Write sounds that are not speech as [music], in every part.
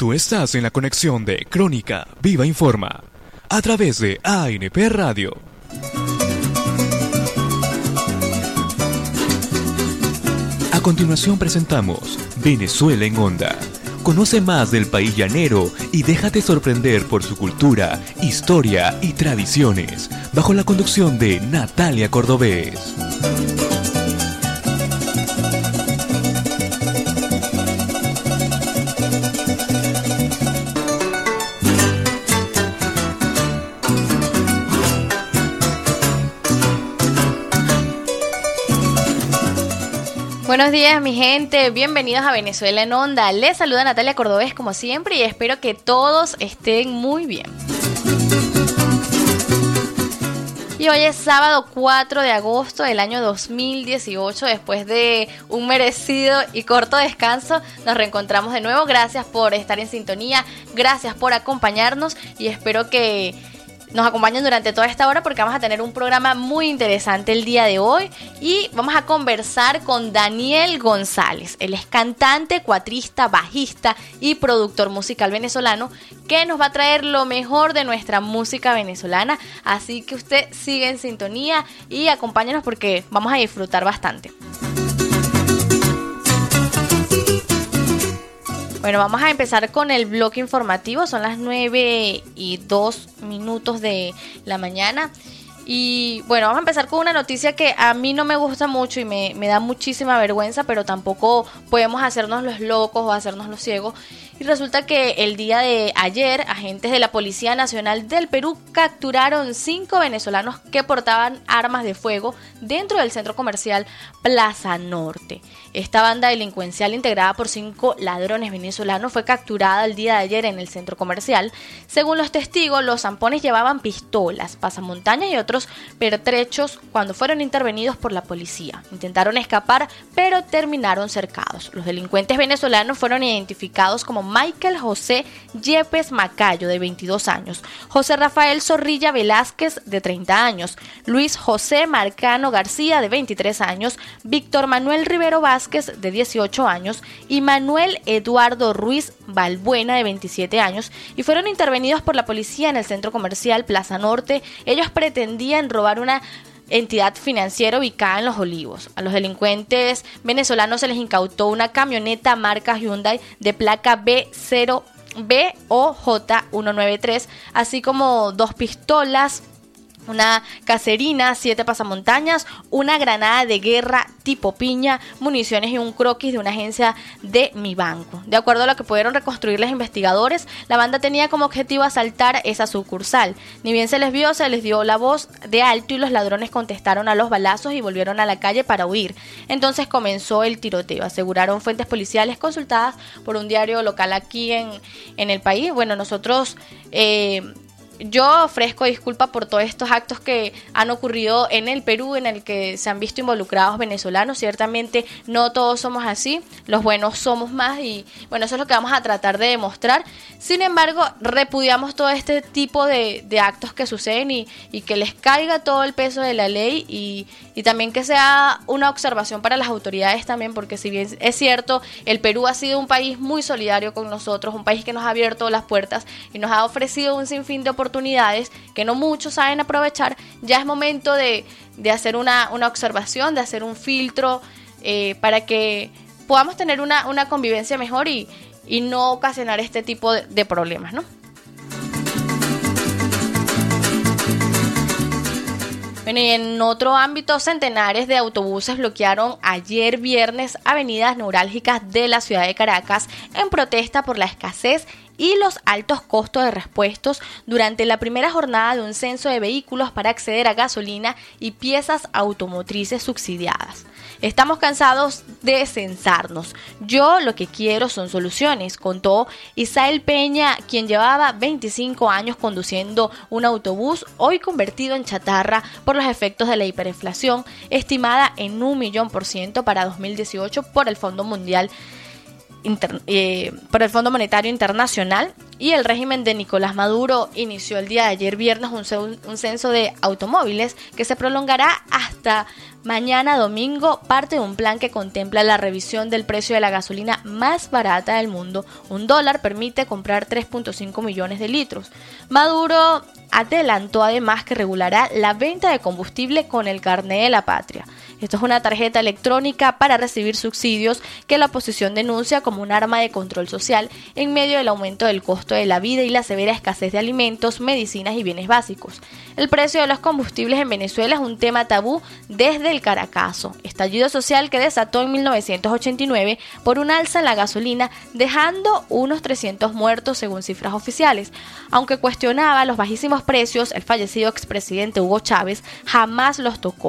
Tú estás en la conexión de Crónica Viva Informa a través de ANP Radio. A continuación presentamos Venezuela en Onda. Conoce más del país llanero y déjate sorprender por su cultura, historia y tradiciones, bajo la conducción de Natalia Cordobés. Buenos días mi gente, bienvenidos a Venezuela en Onda. Les saluda Natalia Cordobés como siempre y espero que todos estén muy bien. Y hoy es sábado 4 de agosto del año 2018. Después de un merecido y corto descanso, nos reencontramos de nuevo. Gracias por estar en sintonía, gracias por acompañarnos y espero que nos acompañen durante toda esta hora porque vamos a tener un programa muy interesante el día de hoy y vamos a conversar con Daniel González. Él es cantante, cuatrista, bajista y productor musical venezolano que nos va a traer lo mejor de nuestra música venezolana. Así que usted sigue en sintonía y acompáñenos porque vamos a disfrutar bastante. Bueno, vamos a empezar con el bloque informativo. Son las 9 y 2 minutos de la mañana. Y bueno, vamos a empezar con una noticia que a mí no me gusta mucho y me, me, da muchísima vergüenza, pero tampoco podemos hacernos los locos o hacernos los ciegos. Y resulta que el día de ayer, agentes de la Policía Nacional del Perú capturaron cinco venezolanos que portaban armas de fuego dentro del centro comercial Plaza Norte. Esta banda delincuencial integrada por cinco ladrones venezolanos fue capturada el día de ayer en el centro comercial. Según los testigos, los zampones llevaban pistolas, pasamontañas y otros pertrechos cuando fueron intervenidos por la policía. Intentaron escapar, pero terminaron cercados. Los delincuentes venezolanos fueron identificados como Michael José Yepes Macayo, de 22 años, José Rafael Zorrilla Velázquez, de 30 años, Luis José Marcano García, de 23 años, Víctor Manuel Rivero Vázquez, de 18 años, y Manuel Eduardo Ruiz Balbuena, de 27 años, y fueron intervenidos por la policía en el centro comercial Plaza Norte. Ellos pretendían robar una entidad financiera ubicada en Los Olivos. A los delincuentes venezolanos se les incautó una camioneta marca Hyundai de placa B0 BOJ193, así como dos pistolas, una caserina, siete pasamontañas, una granada de guerra tipo piña, municiones y un croquis de una agencia de mi banco. De acuerdo a lo que pudieron reconstruir los investigadores, la banda tenía como objetivo asaltar esa sucursal. Ni bien se les vio, se les dio la voz de alto y los ladrones contestaron a los balazos y volvieron a la calle para huir. Entonces comenzó el tiroteo, aseguraron fuentes policiales consultadas por un diario local aquí en, en el país. Bueno, nosotros... Eh, yo ofrezco disculpa por todos estos actos que han ocurrido en el Perú, en el que se han visto involucrados venezolanos. Ciertamente no todos somos así, los buenos somos más y bueno, eso es lo que vamos a tratar de demostrar. Sin embargo, repudiamos todo este tipo de, actos que suceden y, que les caiga todo el peso de la ley y, y también que sea una observación para las autoridades también, porque si bien es cierto, el Perú ha sido un país muy solidario con nosotros, un país que nos ha abierto las puertas y nos ha ofrecido un sinfín de oportunidades que no muchos saben aprovechar, ya es momento de, hacer una, observación, de hacer un filtro eh, para que podamos tener una, convivencia mejor y, no ocasionar este tipo de, de problemas, ¿no? Bueno, y en otro ámbito, centenares de autobuses bloquearon ayer viernes avenidas neurálgicas de la ciudad de Caracas en protesta por la escasez y los altos costos de repuestos durante la primera jornada de un censo de vehículos para acceder a gasolina y piezas automotrices subsidiadas. Estamos cansados de censarnos. Yo lo que quiero son soluciones, contó Isael Peña, quien llevaba 25 años conduciendo un autobús, hoy convertido en chatarra por los efectos de la hiperinflación, estimada en un millón por ciento para 2018 por el Fondo Mundial eh, por el Fondo Monetario Internacional y el régimen de Nicolás Maduro inició el día de ayer viernes un, censo de automóviles que se prolongará hasta hasta mañana domingo parte de un plan que contempla la revisión del precio de la gasolina más barata del mundo. Un dólar permite comprar 3.5 millones de litros. Maduro adelantó además que regulará la venta de combustible con el carné de la patria. Esto es una tarjeta electrónica para recibir subsidios que la oposición denuncia como un arma de control social en medio del aumento del costo de la vida y la severa escasez de alimentos, medicinas y bienes básicos. El precio de los combustibles en Venezuela es un tema tabú desde el Caracazo, estallido social que desató en 1989 por un alza en la gasolina, dejando unos 300 muertos según cifras oficiales. Aunque cuestionaba los bajísimos precios, el fallecido expresidente Hugo Chávez jamás los tocó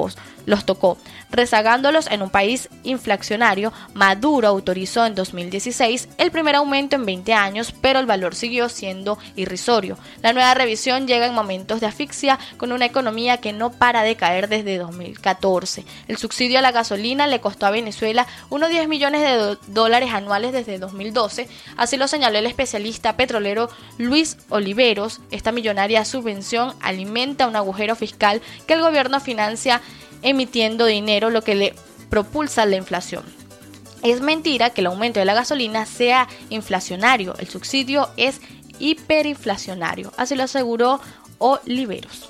los tocó. Rezagándolos en un país inflacionario, Maduro autorizó en 2016 el primer aumento en 20 años, pero el valor siguió siendo irrisorio. La nueva revisión llega en momentos de asfixia con una economía que no para de caer desde 2014. El subsidio a la gasolina le costó a Venezuela unos 10 millones de dólares anuales desde 2012, así lo señaló el especialista petrolero Luis Oliveros. Esta millonaria subvención alimenta un agujero fiscal que el gobierno financia emitiendo dinero, lo que le propulsa la inflación. Es mentira que el aumento de la gasolina sea inflacionario, el subsidio es hiperinflacionario, así lo aseguró Oliveros.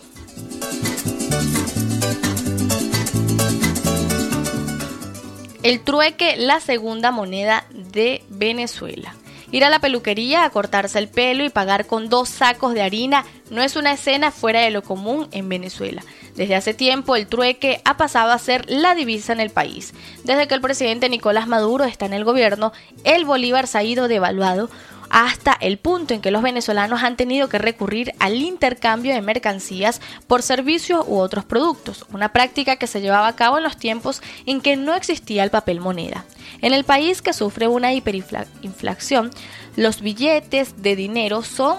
El trueque, la segunda moneda de Venezuela. Ir a la peluquería a cortarse el pelo y pagar con dos sacos de harina no es una escena fuera de lo común en Venezuela. Desde hace tiempo el trueque ha pasado a ser la divisa en el país. Desde que el presidente Nicolás Maduro está en el gobierno, el bolívar se ha ido devaluado hasta el punto en que los venezolanos han tenido que recurrir al intercambio de mercancías por servicios u otros productos, una práctica que se llevaba a cabo en los tiempos en que no existía el papel moneda. En el país que sufre una hiperinflación, los billetes de dinero son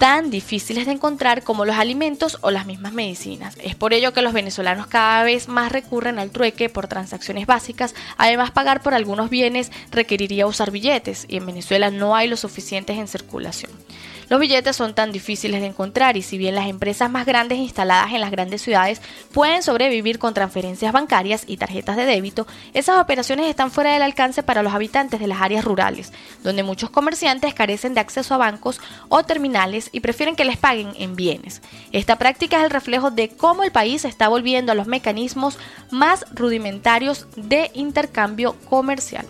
tan difíciles de encontrar como los alimentos o las mismas medicinas. Es por ello que los venezolanos cada vez más recurren al trueque por transacciones básicas. Además, pagar por algunos bienes requeriría usar billetes y en Venezuela no hay los suficientes en circulación. Los billetes son tan difíciles de encontrar y si bien las empresas más grandes instaladas en las grandes ciudades pueden sobrevivir con transferencias bancarias y tarjetas de débito, esas operaciones están fuera del alcance para los habitantes de las áreas rurales, donde muchos comerciantes carecen de acceso a bancos o terminales y prefieren que les paguen en bienes. Esta práctica es el reflejo de cómo el país está volviendo a los mecanismos más rudimentarios de intercambio comercial.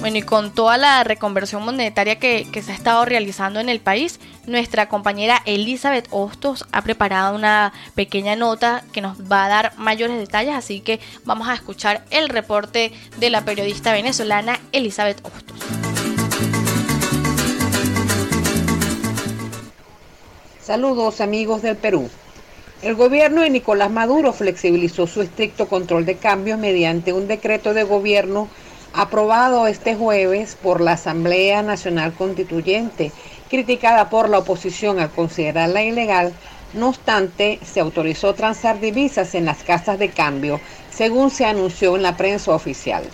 Bueno, y con toda la reconversión monetaria que, se ha estado realizando en el país, nuestra compañera Elizabeth Hostos ha preparado una pequeña nota que nos va a dar mayores detalles, así que vamos a escuchar el reporte de la periodista venezolana Elizabeth Hostos. Saludos amigos del Perú. El gobierno de Nicolás Maduro flexibilizó su estricto control de cambios mediante un decreto de gobierno aprobado este jueves por la Asamblea Nacional Constituyente, criticada por la oposición al considerarla ilegal, no obstante, se autorizó transar divisas en las casas de cambio, según se anunció en la prensa oficial.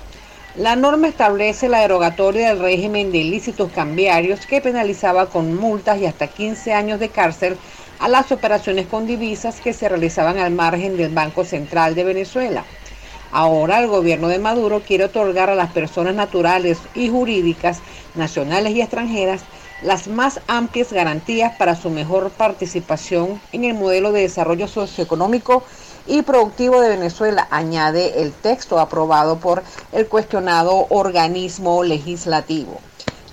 La norma establece la derogatoria del régimen de ilícitos cambiarios que penalizaba con multas y hasta 15 años de cárcel a las operaciones con divisas que se realizaban al margen del Banco Central de Venezuela. Ahora el gobierno de Maduro quiere otorgar a las personas naturales y jurídicas, nacionales y extranjeras, las más amplias garantías para su mejor participación en el modelo de desarrollo socioeconómico y productivo de Venezuela, añade el texto aprobado por el cuestionado organismo legislativo.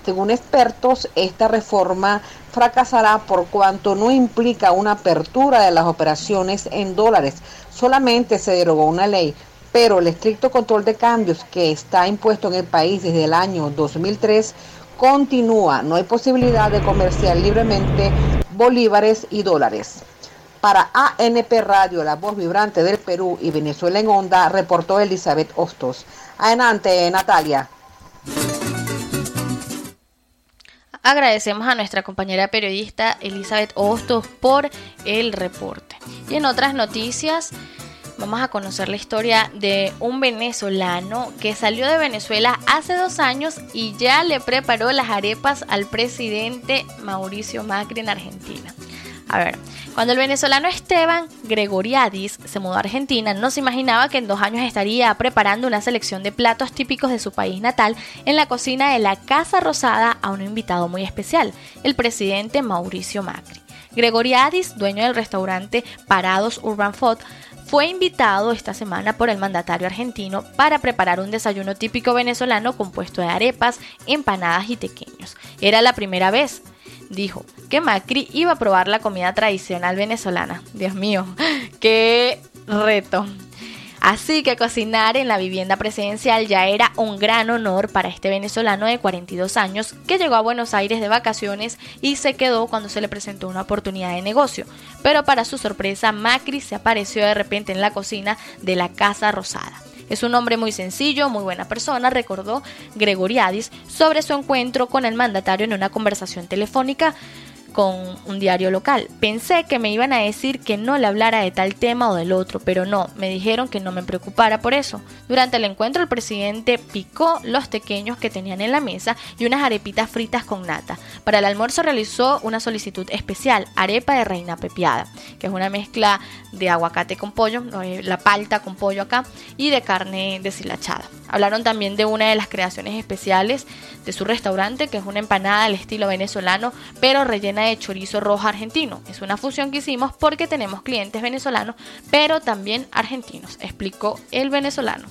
Según expertos, esta reforma fracasará por cuanto no implica una apertura de las operaciones en dólares. Solamente se derogó una ley pero el estricto control de cambios que está impuesto en el país desde el año 2003 continúa. No hay posibilidad de comerciar libremente bolívares y dólares. Para ANP Radio, la voz vibrante del Perú y Venezuela en onda, reportó Elizabeth Hostos. Adelante, Natalia. Agradecemos a nuestra compañera periodista Elizabeth Hostos por el reporte. Y en otras noticias, vamos a conocer la historia de un venezolano que salió de Venezuela hace dos años y ya le preparó las arepas al presidente Mauricio Macri en Argentina. A ver, cuando el venezolano Esteban Gregoriadis se mudó a Argentina, no se imaginaba que en dos años estaría preparando una selección de platos típicos de su país natal en la cocina de la Casa Rosada a un invitado muy especial, el presidente Mauricio Macri. Gregoriadis, dueño del restaurante Parados Urban Food, fue invitado esta semana por el mandatario argentino para preparar un desayuno típico venezolano compuesto de arepas, empanadas y tequeños. Era la primera vez, dijo, que Macri iba a probar la comida tradicional venezolana. Dios mío, [laughs] qué reto. Así que cocinar en la vivienda presidencial ya era un gran honor para este venezolano de 42 años que llegó a Buenos Aires de vacaciones y se quedó cuando se le presentó una oportunidad de negocio. Pero para su sorpresa, Macri se apareció de repente en la cocina de la Casa Rosada. Es un hombre muy sencillo, muy buena persona, recordó Gregoriadis sobre su encuentro con el mandatario en una conversación telefónica con un diario local. Pensé que me iban a decir que no le hablara de tal tema o del otro, pero no, me dijeron que no me preocupara por eso. Durante el encuentro el presidente picó los pequeños que tenían en la mesa y unas arepitas fritas con nata. Para el almuerzo realizó una solicitud especial, arepa de reina pepiada, que es una mezcla de aguacate con pollo, la palta con pollo acá, y de carne deshilachada. Hablaron también de una de las creaciones especiales de su restaurante, que es una empanada al estilo venezolano, pero rellena de chorizo rojo argentino. Es una fusión que hicimos porque tenemos clientes venezolanos, pero también argentinos, explicó el venezolano.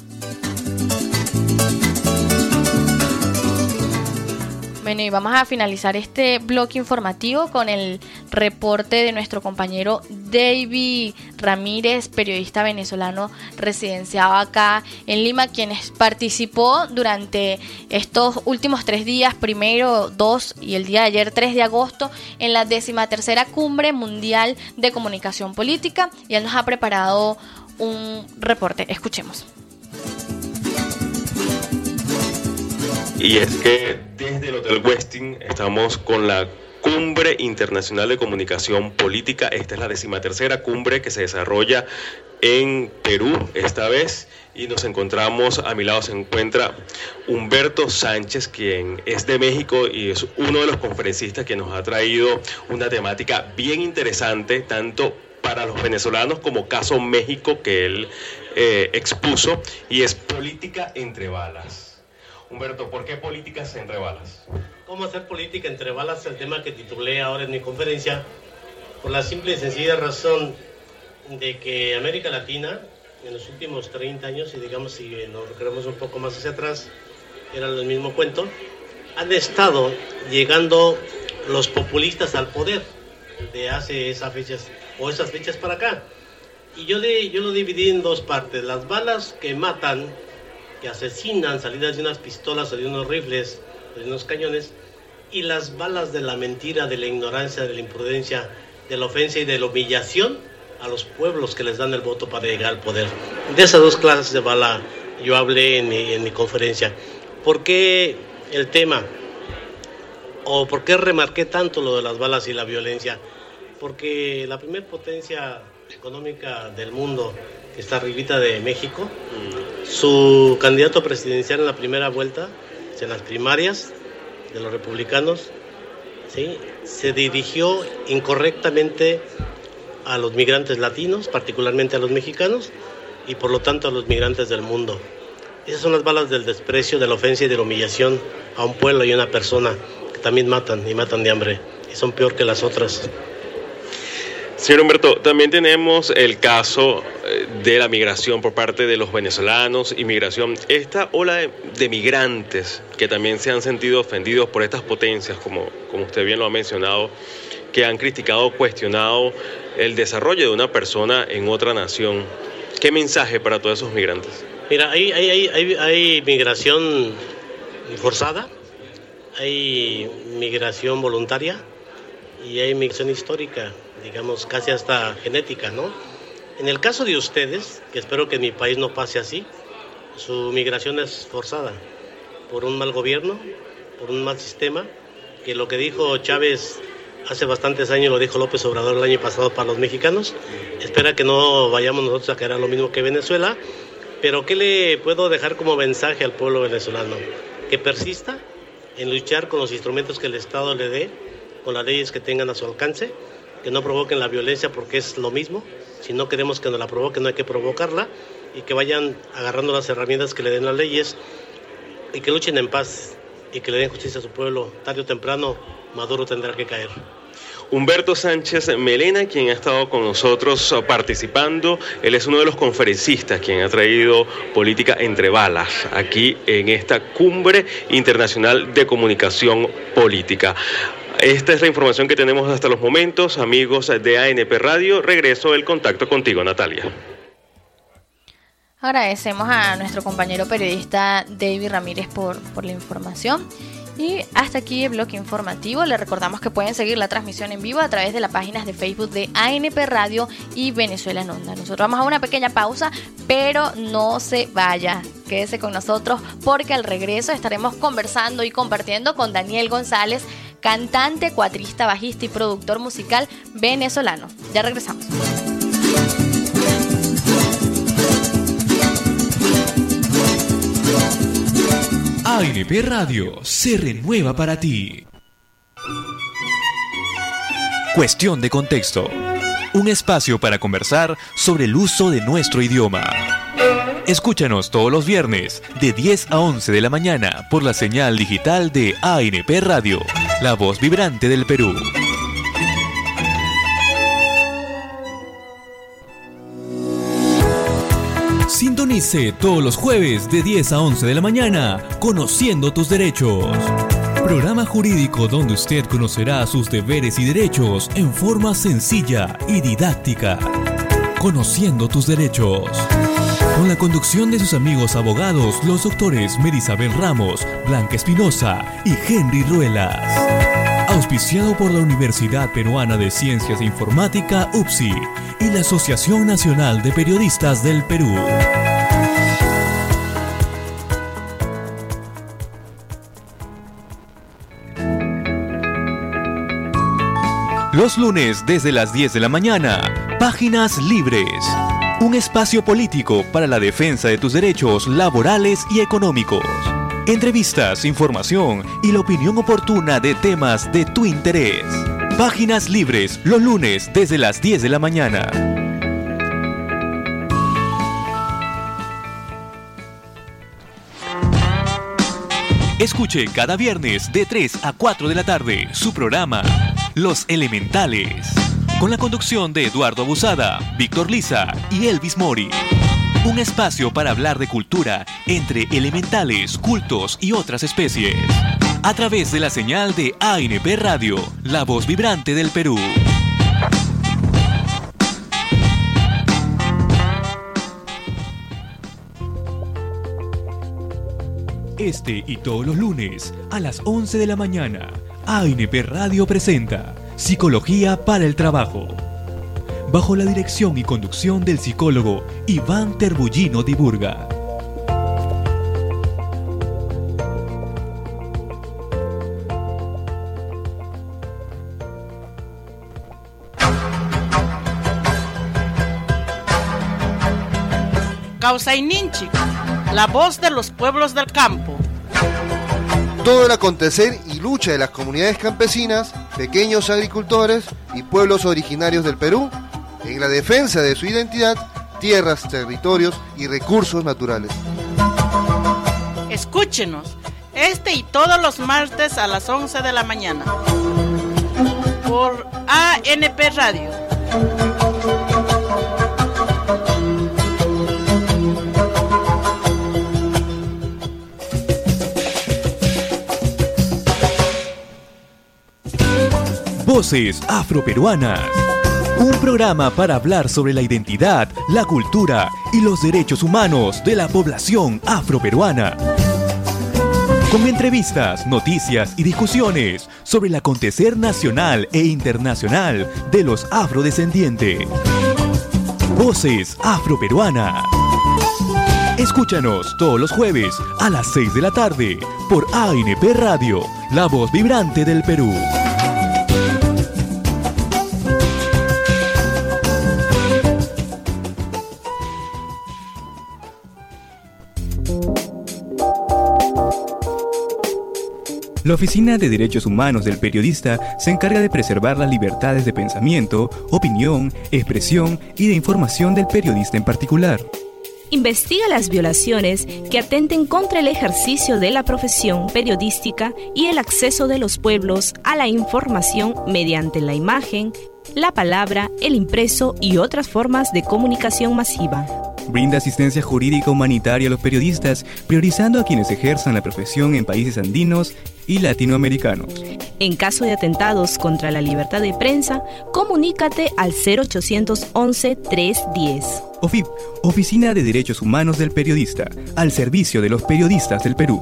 Bueno, y vamos a finalizar este bloque informativo con el reporte de nuestro compañero David Ramírez, periodista venezolano residenciado acá en Lima, quien participó durante estos últimos tres días, primero, dos y el día de ayer, 3 de agosto, en la décima tercera cumbre mundial de comunicación política y él nos ha preparado un reporte. Escuchemos. Y es que desde el Hotel Westin estamos con la Cumbre Internacional de Comunicación Política. Esta es la decimatercera cumbre que se desarrolla en Perú esta vez. Y nos encontramos, a mi lado se encuentra Humberto Sánchez, quien es de México y es uno de los conferencistas que nos ha traído una temática bien interesante, tanto para los venezolanos como caso México que él eh, expuso, y es política entre balas. Humberto, ¿por qué políticas entre balas? ¿Cómo hacer política entre balas? El tema que titulé ahora en mi conferencia, por la simple y sencilla razón de que América Latina, en los últimos 30 años, y digamos si nos requeremos un poco más hacia atrás, era el mismo cuento, han estado llegando los populistas al poder de hace esas fechas o esas fechas para acá. Y yo, yo lo dividí en dos partes. Las balas que matan que asesinan salidas de unas pistolas o de unos rifles o de unos cañones y las balas de la mentira, de la ignorancia, de la imprudencia, de la ofensa y de la humillación a los pueblos que les dan el voto para llegar al poder. De esas dos clases de bala yo hablé en mi, en mi conferencia. ¿Por qué el tema? ¿O por qué remarqué tanto lo de las balas y la violencia? Porque la primera potencia económica del mundo, está arribita de México, su candidato presidencial en la primera vuelta, en las primarias de los republicanos, ¿sí? se dirigió incorrectamente a los migrantes latinos, particularmente a los mexicanos, y por lo tanto a los migrantes del mundo. Esas son las balas del desprecio, de la ofensa y de la humillación a un pueblo y a una persona que también matan y matan de hambre, y son peor que las otras. Señor Humberto, también tenemos el caso eh, de la migración por parte de los venezolanos, inmigración. Esta ola de, migrantes que también se han sentido ofendidos por estas potencias, como, como usted bien lo ha mencionado, que han criticado, cuestionado el desarrollo de una persona en otra nación. ¿Qué mensaje para todos esos migrantes? Mira, hay, hay, hay, hay migración forzada, hay migración voluntaria y hay migración histórica digamos, casi hasta genética, ¿no? En el caso de ustedes, que espero que en mi país no pase así, su migración es forzada por un mal gobierno, por un mal sistema, que lo que dijo Chávez hace bastantes años lo dijo López Obrador el año pasado para los mexicanos. Espera que no vayamos nosotros a caer a lo mismo que Venezuela. Pero ¿qué le puedo dejar como mensaje al pueblo venezolano? Que persista en luchar con los instrumentos que el Estado le dé, con las leyes que tengan a su alcance, que no provoquen la violencia porque es lo mismo. Si no queremos que nos la provoquen, no hay que provocarla y que vayan agarrando las herramientas que le den las leyes y que luchen en paz y que le den justicia a su pueblo. Tarde o temprano, Maduro tendrá que caer. Humberto Sánchez Melena, quien ha estado con nosotros participando, él es uno de los conferencistas quien ha traído política entre balas aquí en esta cumbre internacional de comunicación política. Esta es la información que tenemos hasta los momentos, amigos de ANP Radio. Regreso el contacto contigo, Natalia. Agradecemos a nuestro compañero periodista David Ramírez por, por la información. Y hasta aquí el bloque informativo. Les recordamos que pueden seguir la transmisión en vivo a través de las páginas de Facebook de ANP Radio y Venezuela en Onda. Nosotros vamos a una pequeña pausa, pero no se vaya. Quédese con nosotros porque al regreso estaremos conversando y compartiendo con Daniel González, cantante, cuatrista, bajista y productor musical venezolano. Ya regresamos. ANP Radio se renueva para ti. Cuestión de contexto. Un espacio para conversar sobre el uso de nuestro idioma. Escúchanos todos los viernes de 10 a 11 de la mañana por la señal digital de ANP Radio, la voz vibrante del Perú. Sintonice todos los jueves de 10 a 11 de la mañana, Conociendo tus derechos. Programa jurídico donde usted conocerá sus deberes y derechos en forma sencilla y didáctica. Conociendo tus derechos. Con la conducción de sus amigos abogados, los doctores Merisabel Ramos, Blanca Espinosa y Henry Ruelas. Auspiciado por la Universidad Peruana de Ciencias e Informática, UPSI, y la Asociación Nacional de Periodistas del Perú. Los lunes desde las 10 de la mañana, Páginas Libres. Un espacio político para la defensa de tus derechos laborales y económicos. Entrevistas, información y la opinión oportuna de temas de tu interés. Páginas Libres los lunes desde las 10 de la mañana. Escuche cada viernes de 3 a 4 de la tarde su programa Los Elementales, con la conducción de Eduardo Abusada, Víctor Liza y Elvis Mori. Un espacio para hablar de cultura entre elementales, cultos y otras especies. A través de la señal de ANP Radio, la voz vibrante del Perú. Este y todos los lunes a las 11 de la mañana, ANP Radio presenta Psicología para el Trabajo. Bajo la dirección y conducción del psicólogo Iván Terbullino Diburga. Causaininchi, la voz de los pueblos del campo. Todo el acontecer y lucha de las comunidades campesinas, pequeños agricultores y pueblos originarios del Perú en la defensa de su identidad, tierras, territorios y recursos naturales. Escúchenos este y todos los martes a las 11 de la mañana por ANP Radio. Voces Afroperuanas. Un programa para hablar sobre la identidad, la cultura y los derechos humanos de la población afroperuana. Con entrevistas, noticias y discusiones sobre el acontecer nacional e internacional de los afrodescendientes. Voces Afroperuanas. Escúchanos todos los jueves a las 6 de la tarde por ANP Radio, la voz vibrante del Perú. La Oficina de Derechos Humanos del Periodista se encarga de preservar las libertades de pensamiento, opinión, expresión y de información del periodista en particular. Investiga las violaciones que atenten contra el ejercicio de la profesión periodística y el acceso de los pueblos a la información mediante la imagen, la palabra, el impreso y otras formas de comunicación masiva. Brinda asistencia jurídica humanitaria a los periodistas, priorizando a quienes ejerzan la profesión en países andinos y latinoamericanos. En caso de atentados contra la libertad de prensa, comunícate al 0811-310. OFIP, Oficina de Derechos Humanos del Periodista, al servicio de los periodistas del Perú.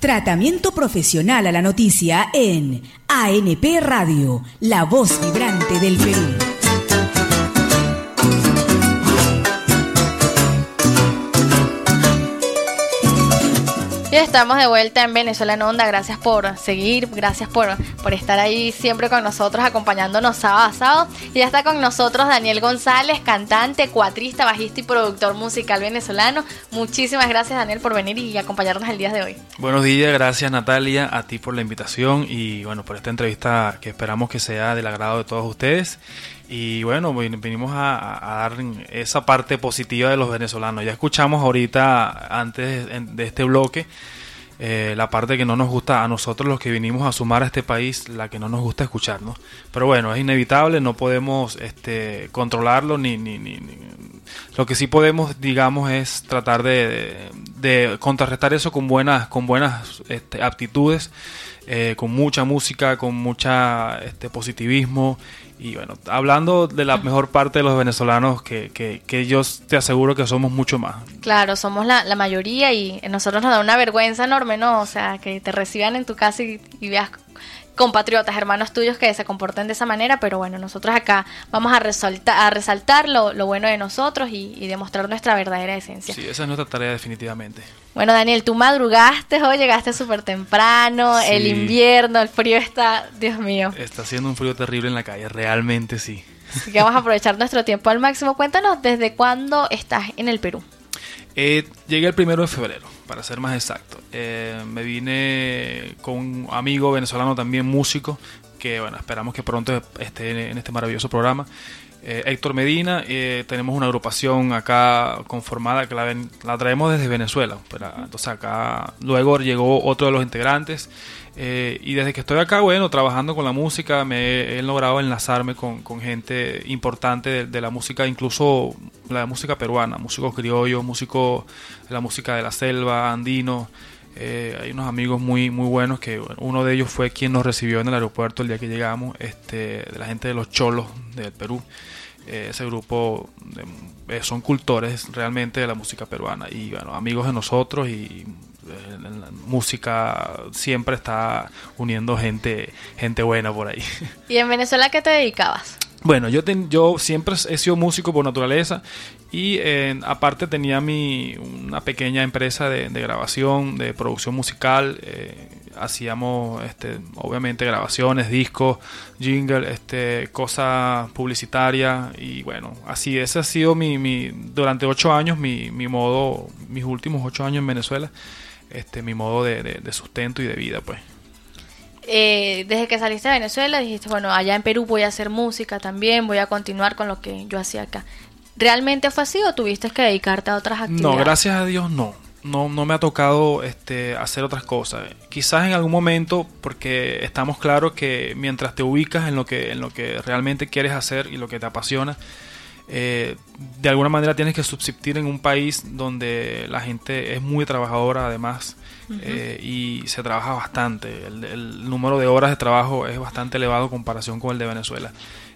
Tratamiento profesional a la noticia en ANP Radio, la voz vibrante del Perú. Estamos de vuelta en Venezuela en Onda. Gracias por seguir, gracias por, por estar ahí siempre con nosotros, acompañándonos sábado a sábado. Y ya está con nosotros Daniel González, cantante, cuatrista, bajista y productor musical venezolano. Muchísimas gracias, Daniel, por venir y acompañarnos el día de hoy. Buenos días, gracias Natalia, a ti por la invitación y bueno, por esta entrevista que esperamos que sea del agrado de todos ustedes. Y bueno, venimos a, dar esa parte positiva de los venezolanos. Ya escuchamos ahorita, antes de este bloque, eh, la parte que no nos gusta a nosotros los que vinimos a sumar a este país, la que no nos gusta escuchar, ¿no? Pero bueno, es inevitable, no podemos este, controlarlo ni, ni, ni, Lo que sí podemos, digamos, es tratar de, de, contrarrestar eso con buenas, con buenas este, aptitudes, eh, con mucha música, con mucha este, positivismo y bueno, hablando de la mejor parte de los venezolanos, que, que, que yo te aseguro que somos mucho más. Claro, somos la, la mayoría y a nosotros nos da una vergüenza enorme, ¿no? O sea, que te reciban en tu casa y, y veas compatriotas, hermanos tuyos que se comporten de esa manera, pero bueno, nosotros acá vamos a, resaltar, a resaltar lo, bueno de nosotros y, demostrar nuestra verdadera esencia. Sí, esa es nuestra tarea definitivamente. Bueno, Daniel, tú madrugaste hoy, llegaste súper temprano, el invierno, el frío está, Dios mío. Está haciendo un frío terrible en la calle, realmente sí. Así que vamos a aprovechar [laughs] nuestro tiempo al máximo. Cuéntanos, ¿desde cuándo estás en el Perú? Eh, llegué el primero de febrero, para ser más exacto. Eh, me vine con un amigo venezolano también músico, que bueno, esperamos que pronto esté en este maravilloso programa. Eh, Héctor Medina, tenemos una agrupación acá conformada que la, traemos desde Venezuela. Pero, entonces acá luego llegó otro de los integrantes eh, y desde que estoy acá, bueno, trabajando con la música, me he, logrado enlazarme con, gente importante de, la música, incluso la música peruana, músicos criollos, músicos de la música de la selva, andino. Eh, hay unos amigos muy, muy buenos que uno de ellos fue quien nos recibió en el aeropuerto el día que llegamos, este, de la gente de los cholos del Perú. Eh, ese grupo son cultores realmente de la música peruana y bueno, amigos de nosotros y la música siempre está uniendo gente, gente buena por ahí. [laughs] ¿Y en Venezuela qué te dedicabas? Bueno, yo, yo siempre he sido músico por naturaleza y aparte tenía mi, una pequeña empresa de, grabación, de producción musical. Eh, hacíamos este, obviamente grabaciones, discos, jingle, este, cosas publicitarias y bueno, así ese ha sido mi, mi durante ocho años mi, mi modo, mis últimos ocho años en Venezuela este, mi modo de, sustento y de vida, pues. Eh, desde que saliste de Venezuela dijiste, bueno, allá en Perú voy a hacer música también, voy a continuar con lo que yo hacía acá. ¿Realmente fue así o tuviste que dedicarte a otras actividades? No, gracias a Dios no. No, no me ha tocado este, hacer otras cosas. Quizás en algún momento, porque estamos claros que mientras te ubicas en lo que, en lo que realmente quieres hacer y lo que te apasiona, eh, de alguna manera tienes que subsistir en un país donde la gente es muy trabajadora además eh, y se trabaja bastante. El, número de horas de trabajo es bastante elevado en comparación con el de Venezuela.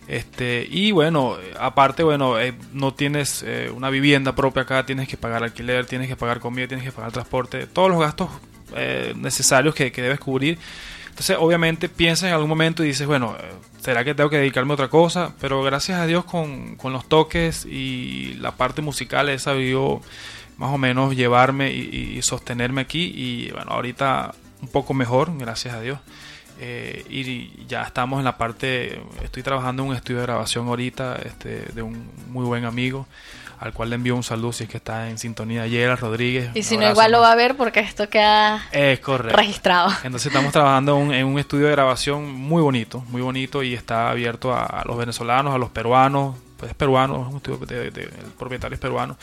Este, y bueno, aparte, bueno, eh, no tienes una vivienda propia acá, tienes que pagar alquiler, tienes que pagar comida, tienes que pagar transporte, todos los gastos necesarios que, debes cubrir. Entonces, obviamente, piensas en algún momento y dices, bueno, será que tengo que dedicarme a otra cosa, pero gracias a Dios con, los toques y la parte musical he sabido más o menos llevarme y, sostenerme aquí y bueno, ahorita un poco mejor, gracias a Dios. Eh, y ya estamos en la parte, estoy trabajando en un estudio de grabación ahorita este, de un muy buen amigo. al cual le envío un saludo si es que está en sintonía. Yera Rodríguez. Y si no, igual lo va a ver porque esto queda es correcto. registrado. Entonces estamos trabajando en un estudio de grabación muy bonito, muy bonito y está abierto a los venezolanos, a los peruanos, pues es peruano, es un estudio de, el propietario es peruano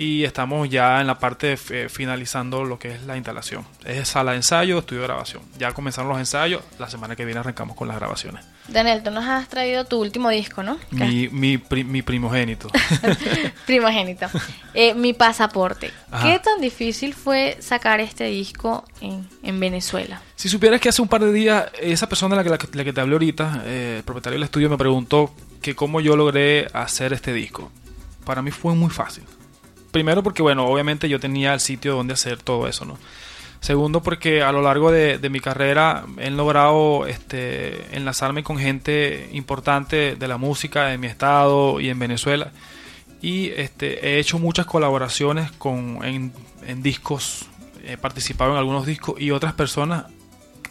y estamos ya en la parte de finalizando lo que es la instalación. Es sala de ensayo, estudio de grabación. Ya comenzaron los ensayos, la semana que viene arrancamos con las grabaciones. Daniel, tú nos has traído tu último disco, ¿no? Mi, mi, mi primogénito. [laughs] primogénito. Eh, mi pasaporte. ¿Qué tan difícil fue sacar este disco en, en, Venezuela? Si supieras que hace un par de días esa persona de la que, la, que te hablé ahorita, eh, el propietario del estudio, me preguntó que cómo yo logré hacer este disco. Para mí fue muy fácil. Primero porque, bueno, obviamente yo tenía el sitio donde hacer todo eso, ¿no? Segundo porque a lo largo de, mi carrera he logrado este, enlazarme con gente importante de la música de mi estado y en Venezuela. Y este, he hecho muchas colaboraciones con, en, en discos, he participado en algunos discos y otras personas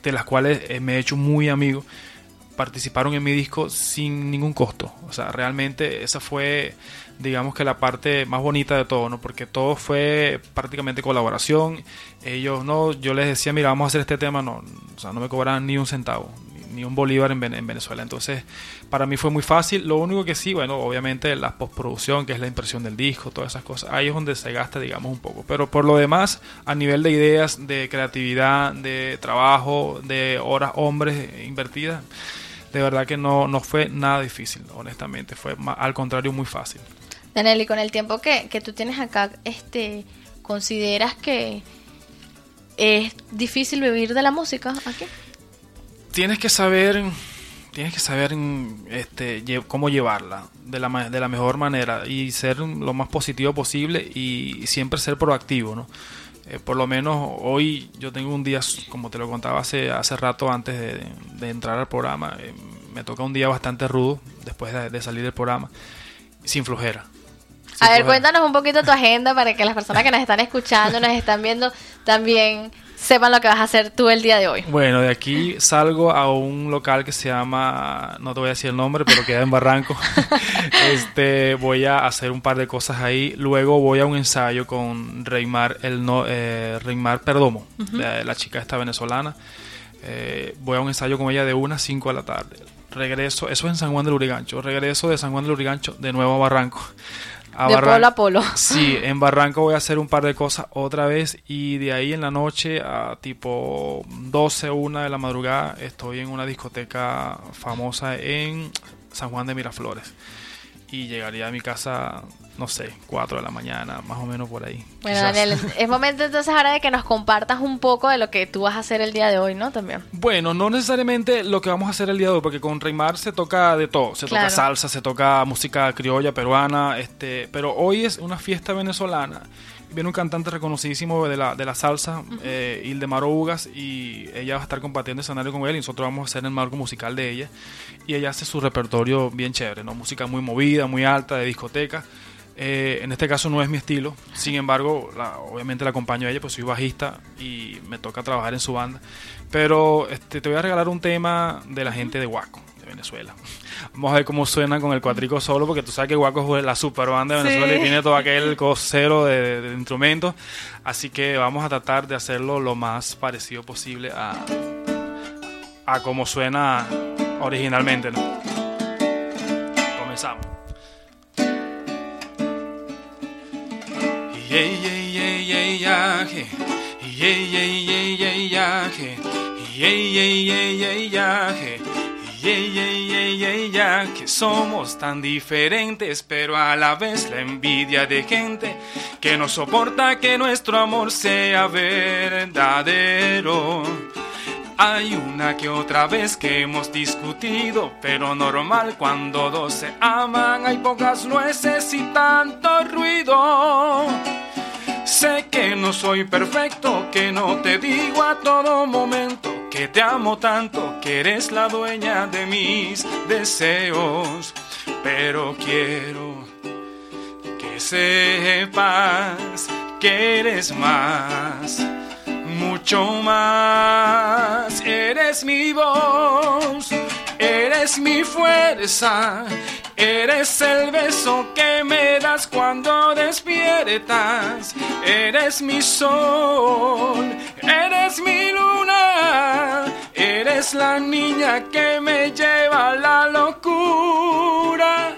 de las cuales eh, me he hecho muy amigo participaron en mi disco sin ningún costo. O sea, realmente esa fue, digamos que la parte más bonita de todo, ¿no? Porque todo fue prácticamente colaboración. Ellos, no, yo les decía, mira, vamos a hacer este tema, no, o sea, no me cobraban ni un centavo, ni un bolívar en, Venezuela. Entonces, para mí fue muy fácil. Lo único que sí, bueno, obviamente la postproducción, que es la impresión del disco, todas esas cosas, ahí es donde se gasta, digamos, un poco. Pero por lo demás, a nivel de ideas, de creatividad, de trabajo, de horas hombres invertidas, de verdad que no, no fue nada difícil, honestamente, fue al contrario muy fácil. Daniel, y con el tiempo que, que tú tienes acá, este, ¿consideras que es difícil vivir de la música aquí? Tienes que saber, tienes que saber este, cómo llevarla de la, de la mejor manera y ser lo más positivo posible y siempre ser proactivo, ¿no? Eh, por lo menos hoy yo tengo un día, como te lo contaba hace, hace rato antes de, entrar al programa, eh, me toca un día bastante rudo después de, salir del programa, sin flojera. a ver, cuéntanos un poquito tu agenda para que las personas que nos están escuchando, nos están viendo, también sepan lo que vas a hacer tú el día de hoy. Bueno, de aquí salgo a un local que se llama, no te voy a decir el nombre, pero queda en Barranco. [laughs] [laughs] este, voy a hacer un par de cosas ahí. Luego voy a un ensayo con Reymar, el no, eh, Reymar Perdomo, la, chica esta venezolana. Eh, voy a un ensayo con ella de 1 a 5 de la tarde. Regreso, eso es en San Juan del Urigancho. Regreso de San Juan del Urigancho de nuevo a Barranco de polo a polo. [laughs] Sí, en Barranco voy a hacer un par de cosas otra vez y de ahí en la noche a tipo 12 o 1 de la madrugada estoy en una discoteca famosa en San Juan de Miraflores y llegaría a mi casa no sé, 4 de la mañana, más o menos por ahí. Bueno, Daniel, es momento entonces ahora de que nos compartas un poco de lo que tú vas a hacer el día de hoy, ¿no? También. Bueno, no necesariamente lo que vamos a hacer el día de hoy, porque con Reymar se toca de todo, se toca salsa, se toca música criolla, peruana, este, pero hoy es una fiesta venezolana. Viene un cantante reconocidísimo de la, de la salsa, uh Ildemar Ugas, y ella va a estar compartiendo escenario con él, y nosotros vamos a hacer el marco musical de ella. Y ella hace su repertorio bien chévere, ¿no? Música muy movida, muy alta, de discoteca. Eh, en este caso no es mi estilo, sin embargo, obviamente la acompaño a ella, pues soy bajista y me toca trabajar en su banda. Pero este, te voy a regalar un tema de la gente de Huaco, de Venezuela. [laughs] Vamos a ver cómo suena con el cuatrico solo, porque tú sabes que Huaco es la super banda de Venezuela y tiene todo aquel cosero de, de, instrumentos. Así que vamos a tratar de hacerlo lo más parecido posible a, a como suena originalmente. Comenzamos. Que somos tan diferentes, pero a la vez la envidia de gente que no soporta que nuestro amor sea verdadero. Hay una que otra vez que hemos discutido, pero normal cuando dos se aman hay pocas nueces y tanto ruido. Sé que no soy perfecto, que no te digo a todo momento que te amo tanto, que eres la dueña de mis deseos, pero quiero que sepas que eres más mucho más. Eres mi voz, eres mi fuerza, Eres el beso que me das cuando despiertas. Eres mi sol, eres mi luna. Eres la niña que me lleva a la locura.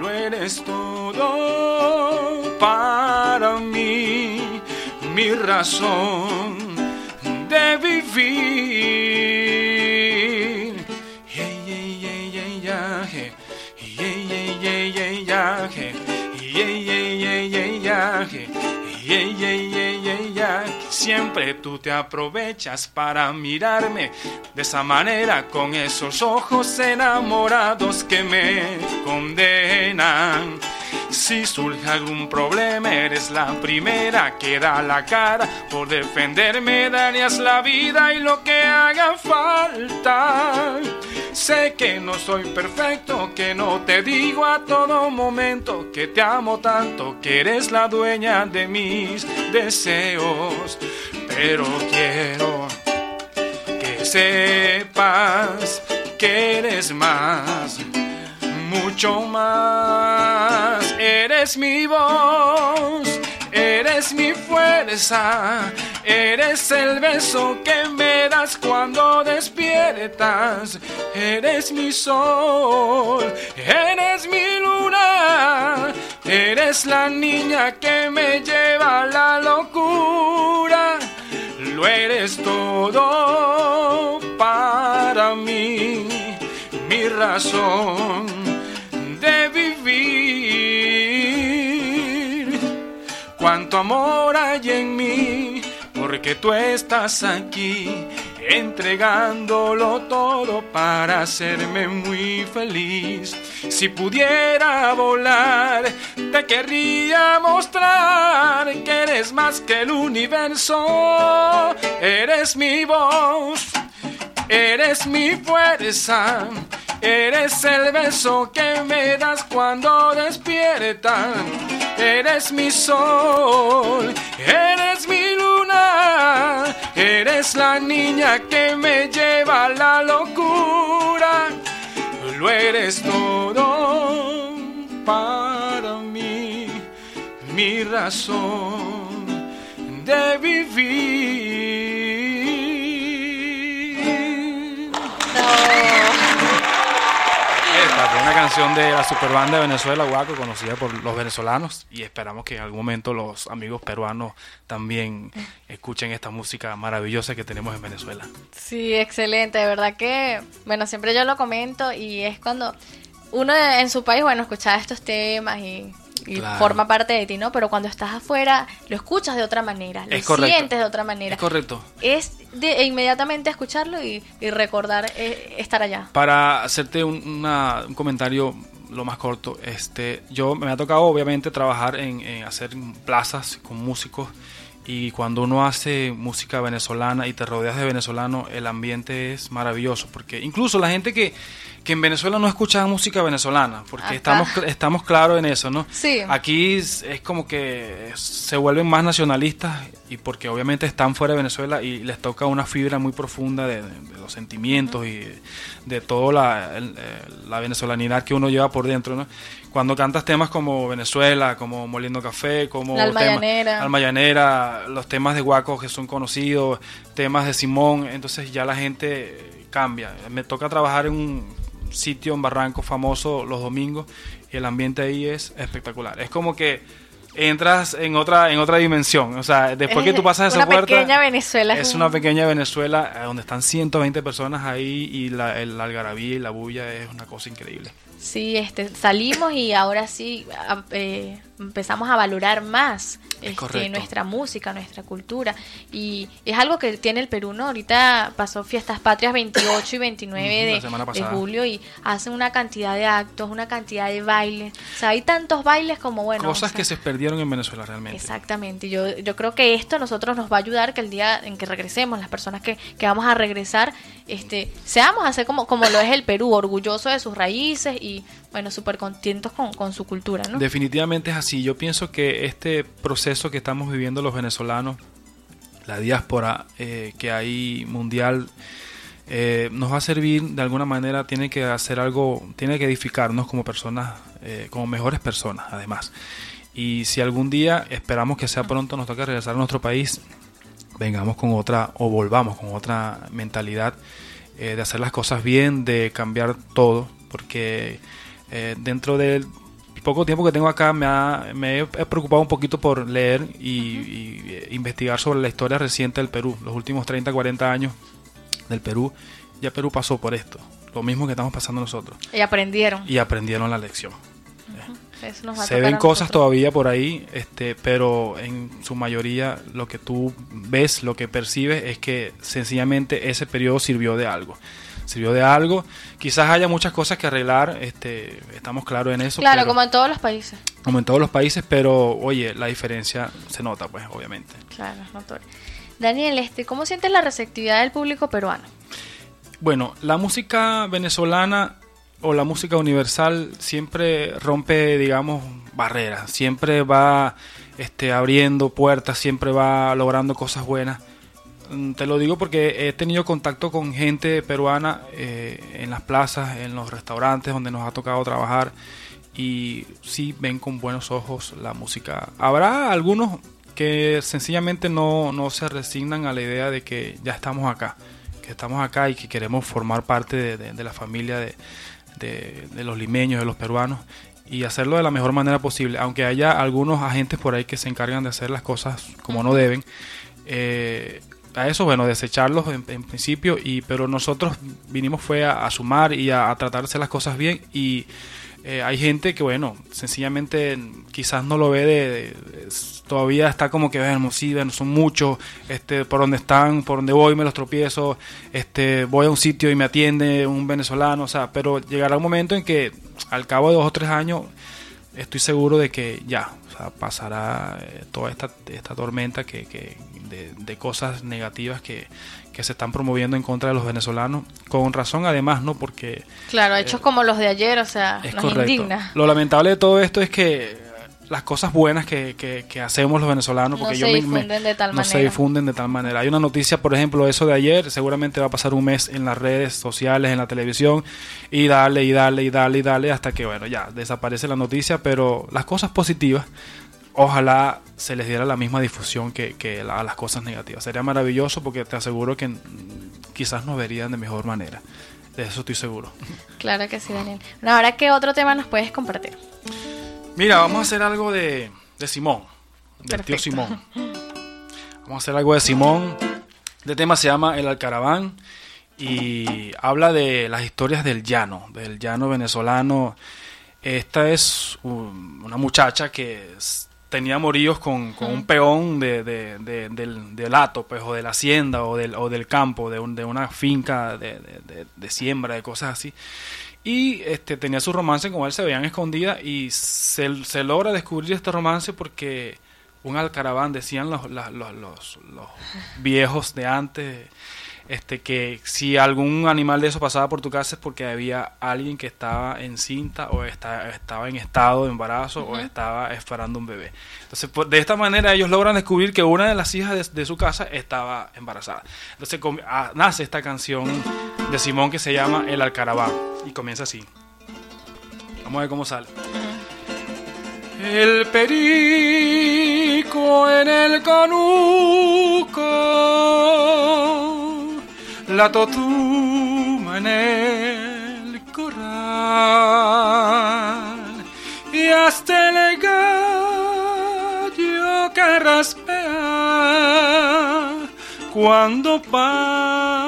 Lo eres todo para mí, mi razón de vivir. Siempre tú te aprovechas para mirarme de esa manera con esos ojos enamorados que me condenan. Si surge algún problema, eres la primera que da la cara. Por defenderme darías la vida y lo que haga falta. Sé que no soy perfecto, que no te digo a todo momento que te amo tanto, que eres la dueña de mis deseos. Pero quiero que sepas que eres más mucho más. Eres mi voz, eres mi fuerza, eres el beso que me das cuando despiertas. Eres mi sol, eres mi luna, eres la niña que me lleva a la locura. Lo eres todo para mí, mi razón Cuánto amor hay en mí, porque tú estás aquí, entregándolo todo para hacerme muy feliz. Si pudiera volar, te querría mostrar que eres más que el universo. Eres mi voz, eres mi fuerza. Eres el beso que me das cuando despiertas. Eres mi sol, eres mi luna. Eres la niña que me lleva a la locura. Lo eres todo para mí, mi razón de vivir. Una canción de la superbanda de Venezuela, Guaco, conocida por los venezolanos. Y esperamos que en algún momento los amigos peruanos también escuchen esta música maravillosa que tenemos en Venezuela. Sí, excelente. De verdad que, bueno, siempre yo lo comento y es cuando uno en su país, bueno, escuchaba estos temas y, y Claro. forma parte de ti, ¿no? Pero cuando estás afuera, lo escuchas de otra manera, lo Es sientes de otra manera. Es correcto. Es de e inmediatamente escucharlo y, y recordar eh, estar allá. Para hacerte un, una- un comentario lo más corto, este, yo me ha tocado obviamente trabajar en, en hacer plazas con músicos y cuando uno hace música venezolana y te rodeas de venezolanos, el ambiente es maravilloso porque incluso la gente que, que en Venezuela no escucha música venezolana, porque Acá. estamos estamos claros en eso, ¿no? Sí. Aquí es, como que se vuelven más nacionalistas y porque obviamente están fuera de Venezuela y les toca una fibra muy profunda de, los sentimientos y de toda la, eh, la venezolanidad que uno lleva por dentro, ¿no? Cuando cantas temas como Venezuela, como Moliendo Café, como La Alma tema- Llanera. Alma Llanera, los temas de Guaco que son conocidos, temas de Simón, entonces ya la gente cambia. Me toca trabajar en un sitio en Barranco famoso los domingos y el ambiente ahí es espectacular. Es como que entras en otra en otra dimensión, o sea, después que tú pasas esa una puerta pequeña Venezuela. es un- una pequeña Venezuela eh, donde están 120 personas ahí y la, el- algarabía y la bulla es una cosa increíble. Sí, este, salimos y ahora sí a- eh, empezamos a valorar más este, nuestra música, nuestra cultura. Y es algo que tiene el Perú, ¿no? Ahorita pasó Fiestas Patrias 28 y 29 Ujú, la de, julio y hacen una cantidad de actos, una cantidad de bailes. O sea, hay tantos bailes como, bueno... Cosas o sea, que se perdieron en Venezuela realmente. Exactamente, yo, yo creo que esto a nosotros nos va a ayudar que el día en que regresemos, las personas que, que vamos a regresar, este, seamos así como, como lo es el Perú, orgulloso de sus raíces y bueno, súper contentos con, su cultura. Definitivamente es así. Yo pienso que este proceso que estamos viviendo los venezolanos, la diáspora eh, que hay mundial, eh, nos va a servir de alguna manera, tiene que hacer algo, tiene que edificarnos como personas, eh, como mejores personas además. Y si algún día, esperamos que sea pronto, nos toca regresar a nuestro país, vengamos con otra o volvamos con otra mentalidad de hacer las cosas bien, de cambiar todo, porque dentro del poco tiempo que tengo acá me, me he preocupado un poquito por leer y, y, investigar sobre la historia reciente del Perú, los últimos 30, 40 años del Perú, ya Perú pasó por esto, lo mismo que estamos pasando nosotros. Y aprendieron. Y aprendieron la lección. Se ven cosas todavía por ahí, este, pero en su mayoría lo que tú ves, lo que percibes es que sencillamente ese periodo sirvió de algo. Sirvió de algo. Quizás haya muchas cosas que arreglar, este, estamos claros en eso. Claro, como en todos los países. Como en todos los países, pero oye, la diferencia se nota, pues, obviamente. Claro, notorio. Daniel, este, ¿cómo sientes la receptividad del público peruano? Bueno, la música venezolana o la música universal siempre rompe, digamos, barreras, siempre va este, abriendo puertas, siempre va logrando cosas buenas. Mm, te lo digo porque he tenido contacto con gente peruana eh, en las plazas, en los restaurantes donde nos ha tocado trabajar y sí ven con buenos ojos la música. Habrá algunos que sencillamente no, no se resignan a la idea de que ya estamos acá, que estamos acá y que queremos formar parte de, la familia de, de, los limeños, de los peruanos y hacerlo de la mejor manera posible, aunque haya algunos agentes por ahí que se encargan de hacer las cosas como no deben. Eh, a eso, bueno, desecharlos en, principio, y, pero nosotros vinimos fue a, sumar y a, a, tratar de hacer las cosas bien y eh, hay gente que, bueno, sencillamente quizás no lo ve de, todavía está como que, bueno, sí, son muchos, este, por donde están, por donde voy me los tropiezo, este, voy a un sitio y me atiende un venezolano, o sea, pero llegará un momento en que al cabo de dos o tres años estoy seguro de que ya, o sea, pasará eh, toda esta, esta tormenta que, que de, de cosas negativas que, que se están promoviendo en contra de los venezolanos, con razón además, ¿no? Porque... Claro, hechos eh, como los de ayer, o sea, nos indigna. Lo lamentable de todo esto es que las cosas buenas que, que, hacemos los venezolanos, porque no yo se difunden de tal no manera. se difunden de tal manera. Hay una noticia, por ejemplo, eso de ayer, seguramente va a pasar un mes en las redes sociales, en la televisión, y darle, y darle, y darle, y darle, hasta que, bueno, ya desaparece la noticia, pero las cosas positivas ojalá se les diera la misma difusión que, a las cosas negativas. Sería maravilloso porque te aseguro que quizás nos verían de mejor manera. De eso estoy seguro. Claro que sí, Daniel. ahora, ¿qué otro tema nos puedes compartir? Mira, vamos a hacer algo de, Simón, del tío Simón. Vamos a hacer algo de Simón. El tema se llama El Alcaraván y habla de las historias del llano, del llano venezolano. Esta es una muchacha que tenía moríos con, con un peón de, de, del, del, pues, o de la hacienda, o del, o del campo, de, un, de una finca de, siembra, de cosas así. Y este, tenía su romance con él, se veían escondidas, y se, se logra descubrir este romance porque un alcaraván, decían los, los, los, los viejos de antes, este que si algún animal de eso pasaba por tu casa es porque había alguien que estaba encinta o estaba en estado de embarazo o estaba esperando un bebé. Entonces, pues, de esta manera ellos logran descubrir que una de las hijas de, su casa estaba embarazada. Entonces ah, nace esta canción de Simón que se llama El Alcaraván y comienza así. Vamos a ver cómo sale. El perico en el canuco la totuma en el corral. Y hasta el gallo que raspea cuando pasa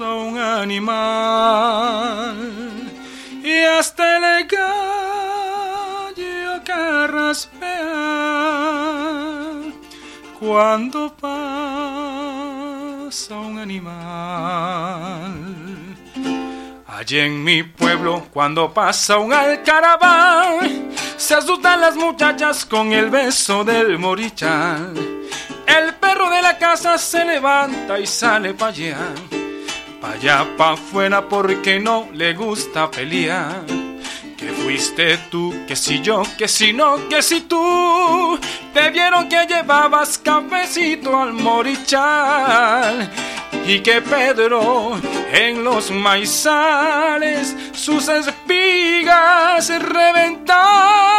un animal. Y hasta el gallo que raspea cuando pasa un animal. Allí en mi pueblo, cuando pasa un alcaraván, se asustan las muchachas con el beso del morichal. El perro de la casa se levanta y sale pa' allá, pa' allá pa' afuera porque no le gusta pelear que fuiste tú, que si yo, que si no, que si tú. Te vieron que llevabas cafecito al morichal. y que Pedro en los maizales sus espigas reventaba.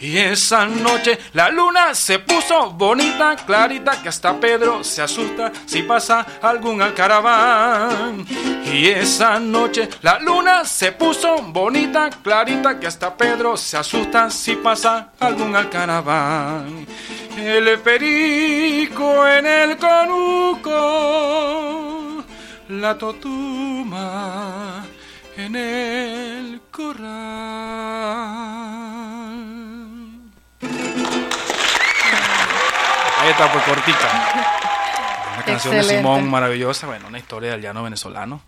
Y esa noche la luna se puso bonita, clarita, que hasta Pedro se asusta si pasa algún caraván. Y esa noche la luna se puso bonita, clarita, que hasta Pedro se asusta si pasa algún caraván. El perico en el conuco, la totuma en el corral. Está, pues cortita. Una canción de Excelente. Simón maravillosa, bueno, una historia del llano venezolano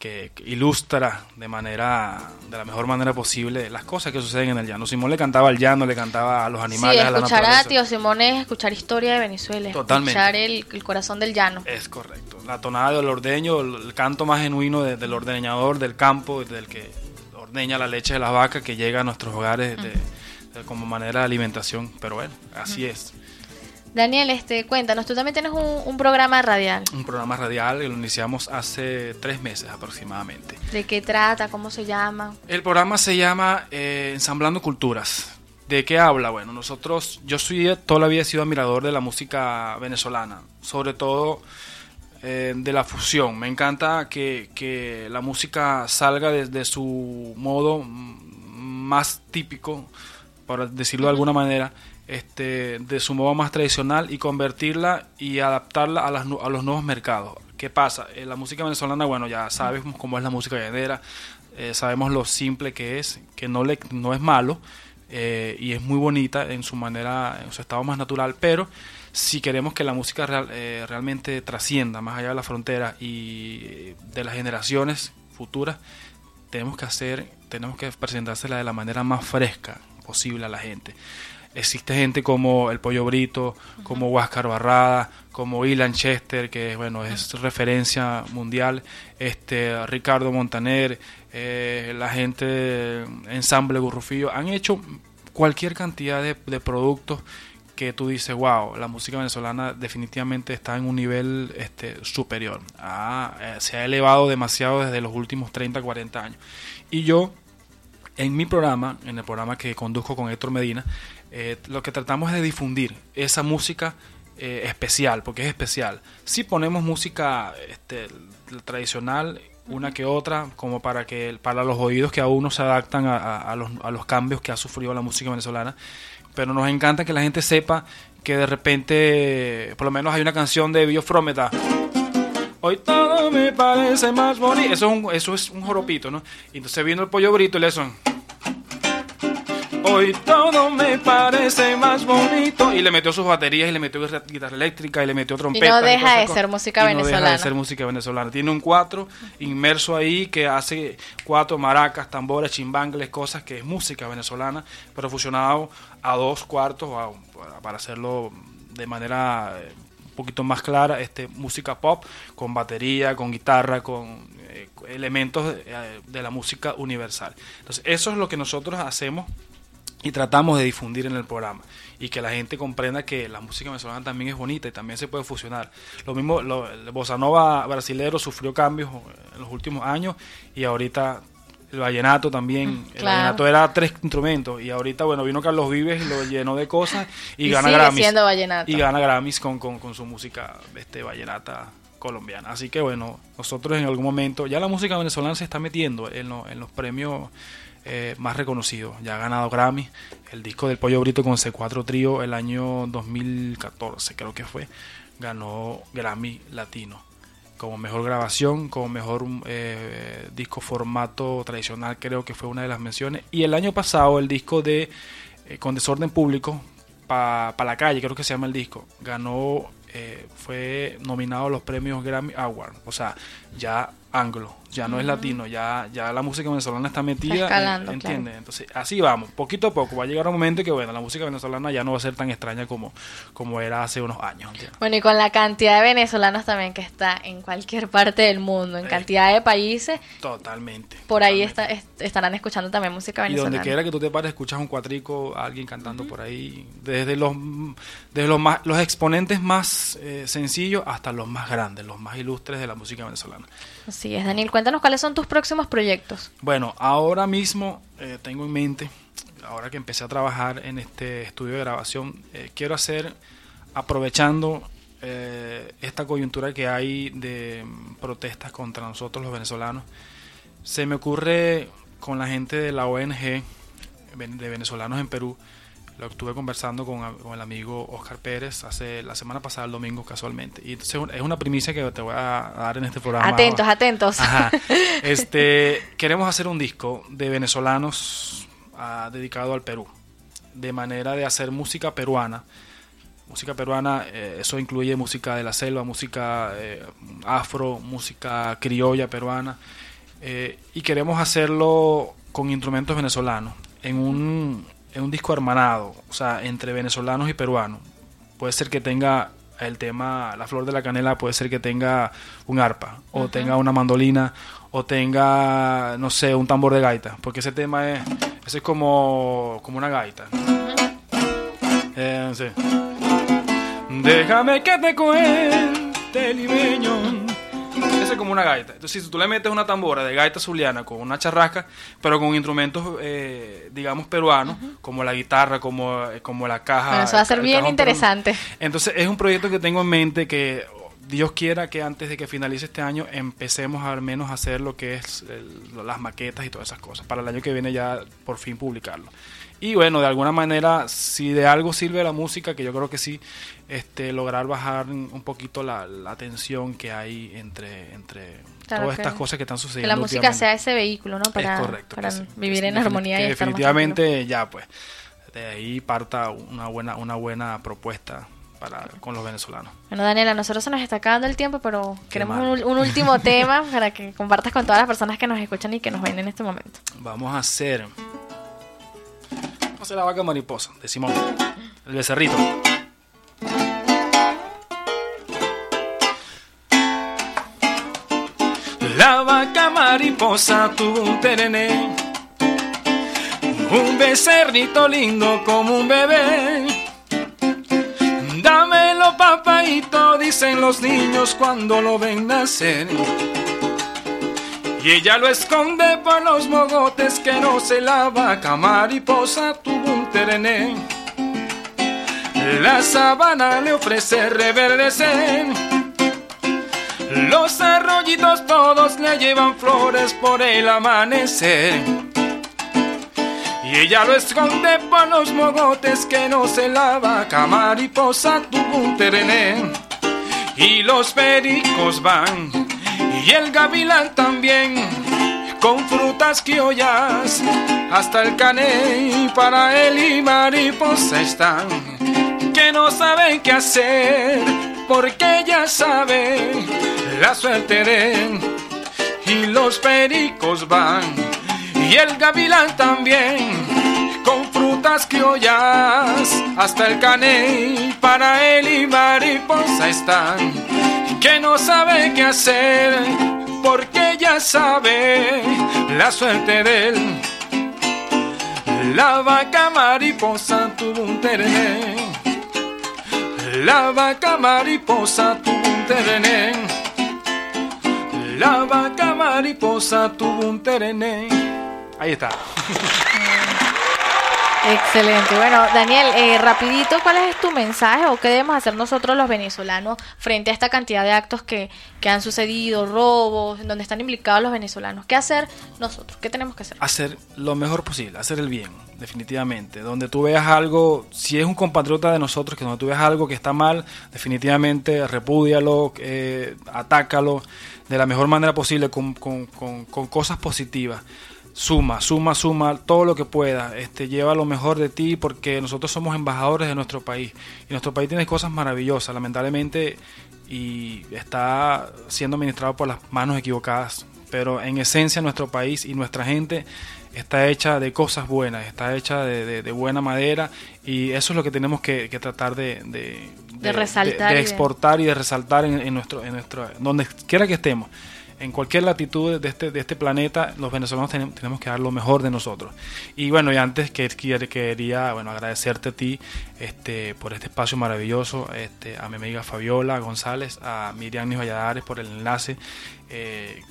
que, ilustra de manera, de la mejor manera posible las cosas que suceden en el llano. Simón le cantaba al llano, le cantaba a los Sí, animales, a la escuchar a naturaleza. Tío Simón es escuchar historia de Venezuela, Totalmente. escuchar el, el corazón del llano. Es correcto. La tonada del ordeño, el, canto más genuino de- del ordeñador del campo, del que ordeña la leche de las vacas que llega a nuestros hogares de- de- como manera de alimentación. Pero bueno, así es. Daniel, este, cuéntanos, tú también tienes un, un programa radial. Un programa radial que lo iniciamos hace tres meses aproximadamente. ¿De qué trata? ¿Cómo se llama? El programa se llama eh, Ensamblando Culturas. ¿De qué habla? Bueno, nosotros, yo soy toda la vida he sido admirador de la música venezolana, sobre todo eh, de la fusión. Me encanta que, que la música salga desde su modo mm, más típico, por decirlo de alguna manera, este, de su modo más tradicional y convertirla y adaptarla a, las a los nuevos mercados. ¿Qué pasa? Eh, la música venezolana, bueno, ya sabemos cómo es la música llanera, eh, sabemos lo simple que es, que no, le, no es malo eh, y es muy bonita en su manera, en su estado más natural, pero si queremos que la música real- realmente trascienda más allá de la frontera y de las generaciones futuras, tenemos que hacer, tenemos que presentársela de la manera más fresca posible a la gente. Existe gente como el Pollo Brito, como Huáscar Barrada, como Ilan Chester, que bueno, es referencia mundial, este Ricardo Montaner, eh, la gente de Ensamble Gurrufillo, han hecho cualquier cantidad de, de productos que tú dices, wow, la música venezolana definitivamente está en un nivel este, superior. Ah, eh, se ha elevado demasiado desde los últimos 30, 40 años. Y yo, en mi programa, en el programa que conduzco con Héctor Medina, eh, lo que tratamos es de difundir esa música eh, especial, porque es especial. Si ponemos música este, tradicional, una que otra, como para que para los oídos que aún no se adaptan a, a- a los, a los cambios que ha sufrido la música venezolana, pero nos encanta que la gente sepa que de repente, por lo menos hay una canción de Biofrometa. Hoy todo me parece más bonito. Eso es un, eso es un joropito, ¿no? Y entonces vino el pollo brito y le son. Hoy todo me parece más bonito. Y le metió sus baterías y le metió guitarra- eléctrica y le metió trompeta. no y deja todas de ser música Y No deja venezolana. de ser música venezolana. Tiene un cuatro inmerso ahí que hace cuatro maracas, tambores, chimbangles, cosas que es música venezolana, pero fusionado a dos cuartos para- hacerlo de manera eh, un poquito más clara, este música pop con batería, con guitarra, con eh, elementos de, eh, de la música universal. Entonces, eso es lo que nosotros hacemos y tratamos de difundir en el programa y que la gente comprenda que la música venezolana también es bonita y también se puede fusionar. Lo mismo, lo, el bossa nova brasilero sufrió cambios en los últimos años y ahorita el vallenato también, el claro. vallenato era tres instrumentos y ahorita bueno vino Carlos Vives y lo llenó de cosas [laughs] y, Y gana Grammys y gana Grammys con, con, con su música este vallenata colombiana. Así que bueno, nosotros en algún momento, ya la música venezolana se está metiendo en, lo- en los premios eh, más reconocidos. Ya ha ganado Grammy, el disco del Pollo Brito con C4 Trío el año 2014 creo que fue, ganó Grammy Latino. Como mejor grabación, como mejor eh, disco formato tradicional, creo que fue una de las menciones. Y el año pasado, el disco de eh, Con Desorden Público, para la calle, creo que se llama el disco, ganó, fue nominado a los premios Grammy Award. O sea, ya anglo, ya no es latino, ya, ya la música venezolana está metida, Está escalando, ¿entiendes? Entonces, así vamos, poquito a poco, va a llegar un momento que, bueno, la música venezolana ya no va a ser tan extraña como, como era hace unos años, ¿entiendes? Bueno, y con la cantidad de venezolanos también que está en cualquier parte del mundo, en Eh. cantidad de países, Totalmente. por ahí está, est- estarán escuchando también música Y donde venezolana. quiera que tú te pares, escuchas un cuatrico, alguien cantando por ahí, desde los desde los más, los exponentes más eh, sencillos hasta los más grandes, los más ilustres de la música venezolana. Así es, Daniel, cuéntanos cuáles son tus próximos proyectos. Bueno, ahora mismo eh, tengo en mente, ahora que empecé a trabajar en este estudio de grabación, eh, quiero hacer, aprovechando eh, esta coyuntura que hay de protestas contra nosotros los venezolanos, se me ocurre con la gente de la ONG de venezolanos en Perú, lo estuve conversando con, el amigo Oscar Pérez hace la semana pasada, el domingo casualmente. Y entonces es una primicia que te voy a dar en este programa. Atentos, atentos. Ajá. [laughs] Este, queremos hacer un disco de venezolanos ah, dedicado al Perú, de manera de hacer música peruana. Música peruana, eh, eso incluye música de la selva, música eh, afro, música criolla peruana. eh, y queremos hacerlo con instrumentos venezolanos, en un, en un disco hermanado, o sea, entre venezolanos y peruanos. Puede ser que tenga el tema La Flor de la Canela, puede ser que tenga un arpa, o tenga una mandolina, o tenga, no sé, un tambor de gaita, porque ese tema es, ese es como, como una gaita. Eh, sí. Déjame que te cuente, limeño. Es como una gaita. Entonces, si tú le metes una tambora de gaita zuliana con una charrasca, pero con instrumentos, eh, digamos, peruanos, como la guitarra, como, como la caja. Bueno, eso va a ser bien peruano. interesante. Entonces, es un proyecto que tengo en mente que Dios quiera que antes de que finalice este año empecemos al menos a hacer lo que es el- las maquetas y todas esas cosas. Para el año que viene ya por fin publicarlo. Y bueno, de alguna manera, si de algo sirve la música, que yo creo que sí, este, lograr bajar un poquito la, la tensión que hay entre, entre Claro, todas que- estas cosas que están Que sucediendo. la música sea ese vehículo, ¿no? Para, es correcto. para que sí, vivir que en armonía que y estar más definitivamente ya pues de ahí parta una buena una buena propuesta para con los venezolanos. Bueno, Daniela, nosotros se nos está acabando el tiempo, pero queremos un, un último [laughs] tema para que compartas con todas las personas que nos escuchan y que nos ven en este momento. Vamos a hacer a hacer la vaca mariposa de Simón, el becerrito. La vaca mariposa tuvo un terené, un becerrito lindo como un bebé. Dámelo papaito, dicen los niños cuando lo ven nacer. Y ella lo esconde por los mogotes que no se la vaca mariposa tuvo un. La sabana le ofrece reverdecer. Los arroyitos todos le llevan flores por el amanecer. Y ella lo esconde por los mogotes que no se la vaca mariposa tuvo un. Y los pericos van, y el gavilán también, con frutas criollas, hasta el caney para él y mariposa están, que no saben qué hacer, porque ella sabe la suerte de él. Y los pericos van, y el gavilán también, con frutas criollas, hasta el caney para él y mariposa están, que no sabe qué hacer, porque ya sabe la suerte de él. La vaca mariposa tuvo un terené, la vaca mariposa tuvo un terené, la vaca mariposa tuvo un terené. Ahí está. [laughs] Excelente. Bueno, Daniel, eh, rapidito, ¿cuál es tu mensaje o qué debemos hacer nosotros los venezolanos frente a esta cantidad de actos que, que han sucedido, robos, en donde están implicados los venezolanos? ¿Qué hacer nosotros? ¿Qué tenemos que hacer? hacer lo mejor posible, hacer el bien, definitivamente. Donde tú veas algo, si es un compatriota de nosotros, que donde tú veas algo que está mal, definitivamente repúdialo, eh, atácalo de la mejor manera posible, con, con- con- con cosas positivas. Suma, suma, suma todo lo que pueda, este, lleva lo mejor de ti porque nosotros somos embajadores de nuestro país. Y nuestro país tiene cosas maravillosas, lamentablemente y está siendo administrado por las manos equivocadas, pero en esencia nuestro país y nuestra gente está hecha de cosas buenas, está hecha de, buena madera y eso es lo que tenemos que, tratar de, de, resaltar, de, exportar y de resaltar en, en, nuestro, en nuestro, donde quiera que estemos en cualquier latitud de este, de este planeta, los venezolanos tenemos, que dar lo mejor de nosotros. Y bueno, y antes que quería bueno, agradecerte a ti este, por este espacio maravilloso, este, a mi amiga Fabiola González, a Miriam Valladares por el enlace. Eh,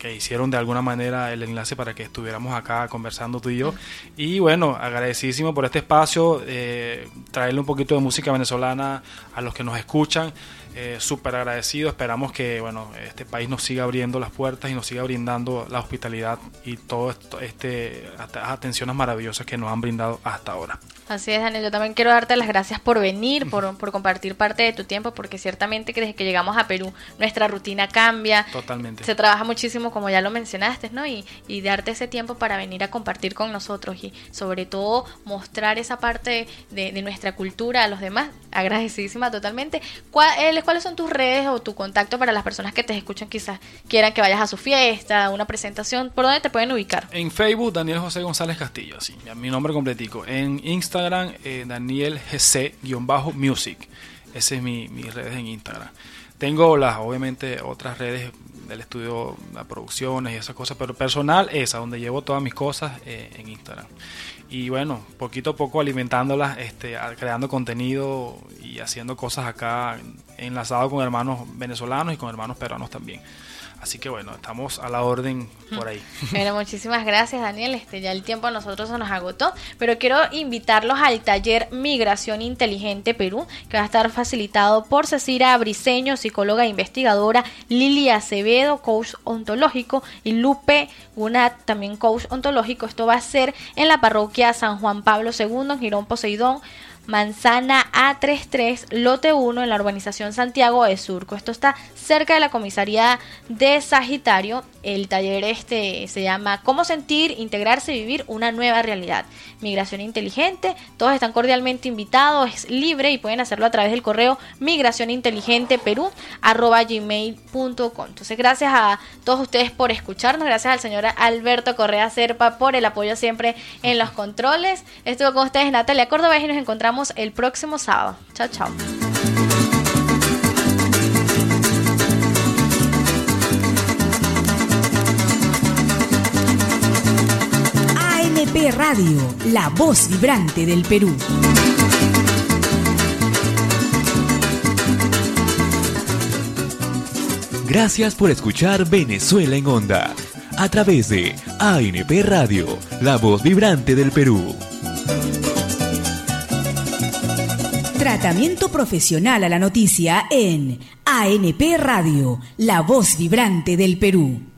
que hicieron de alguna manera el enlace para que estuviéramos acá conversando tú y yo. Y bueno, agradecidísimo por este espacio, eh, traerle un poquito de música venezolana a los que nos escuchan eh, súper agradecido. Esperamos que bueno, este país nos siga abriendo las puertas y nos siga brindando la hospitalidad y todas este, atenciones maravillosas que nos han brindado hasta ahora. Así es, Daniel. Yo también quiero darte las gracias por venir, por, por compartir parte de tu tiempo, porque ciertamente que desde que llegamos a Perú nuestra rutina cambia. Totalmente. Se trabaja muchísimo, como ya lo mencionaste, ¿no? Y, y darte ese tiempo para venir a compartir con nosotros y sobre todo mostrar esa parte de, de nuestra cultura a los demás. Agradecidísima totalmente. ¿Cuál, ¿Cuáles son tus redes o tu contacto para las personas que te escuchan quizás quieran que vayas a su fiesta, una presentación? ¿Por dónde te pueden ubicar? En Facebook, Daniel José González Castillo, sí, mi nombre completico. En Instagram, Instagram, eh, Daniel GC-music. Ese es mi, mis redes en Instagram. Tengo las, obviamente, otras redes del estudio, de producciones y esas cosas, pero personal esa, donde llevo todas mis cosas eh, en Instagram. Y bueno, poquito a poco alimentándolas, este, creando contenido y haciendo cosas acá, enlazado con hermanos venezolanos y con hermanos peruanos también. Así que bueno, estamos a la orden por ahí. [laughs] Bueno, muchísimas gracias Daniel. Este ya el tiempo a nosotros se nos agotó, pero quiero invitarlos al taller Migración Inteligente Perú, que va a estar facilitado por Cecira Briseño, psicóloga e investigadora, Lili Acevedo, coach ontológico, y Lupe Gunat, también coach ontológico. Esto va a ser en la parroquia San Juan Pablo II, en Girón Poseidón. Manzana A33, lote 1 en la urbanización Santiago de Surco. Esto está cerca de la comisaría de Sagitario. El taller este se llama Cómo sentir, integrarse y vivir una nueva realidad. Migración inteligente. Todos están cordialmente invitados, es libre y pueden hacerlo a través del correo migracioninteligenteperú@gmail.com. Entonces, gracias a todos ustedes por escucharnos, gracias al señor Alberto Correa Serpa por el apoyo siempre en los controles. Estuvo con ustedes Natalia Córdoba y nos encontramos el próximo sábado. Chao, chao. ANP Radio, la voz vibrante del Perú. Gracias por escuchar Venezuela en Onda, a través de ANP Radio, la voz vibrante del Perú. Tratamiento profesional a la noticia en ANP Radio, la voz vibrante del Perú.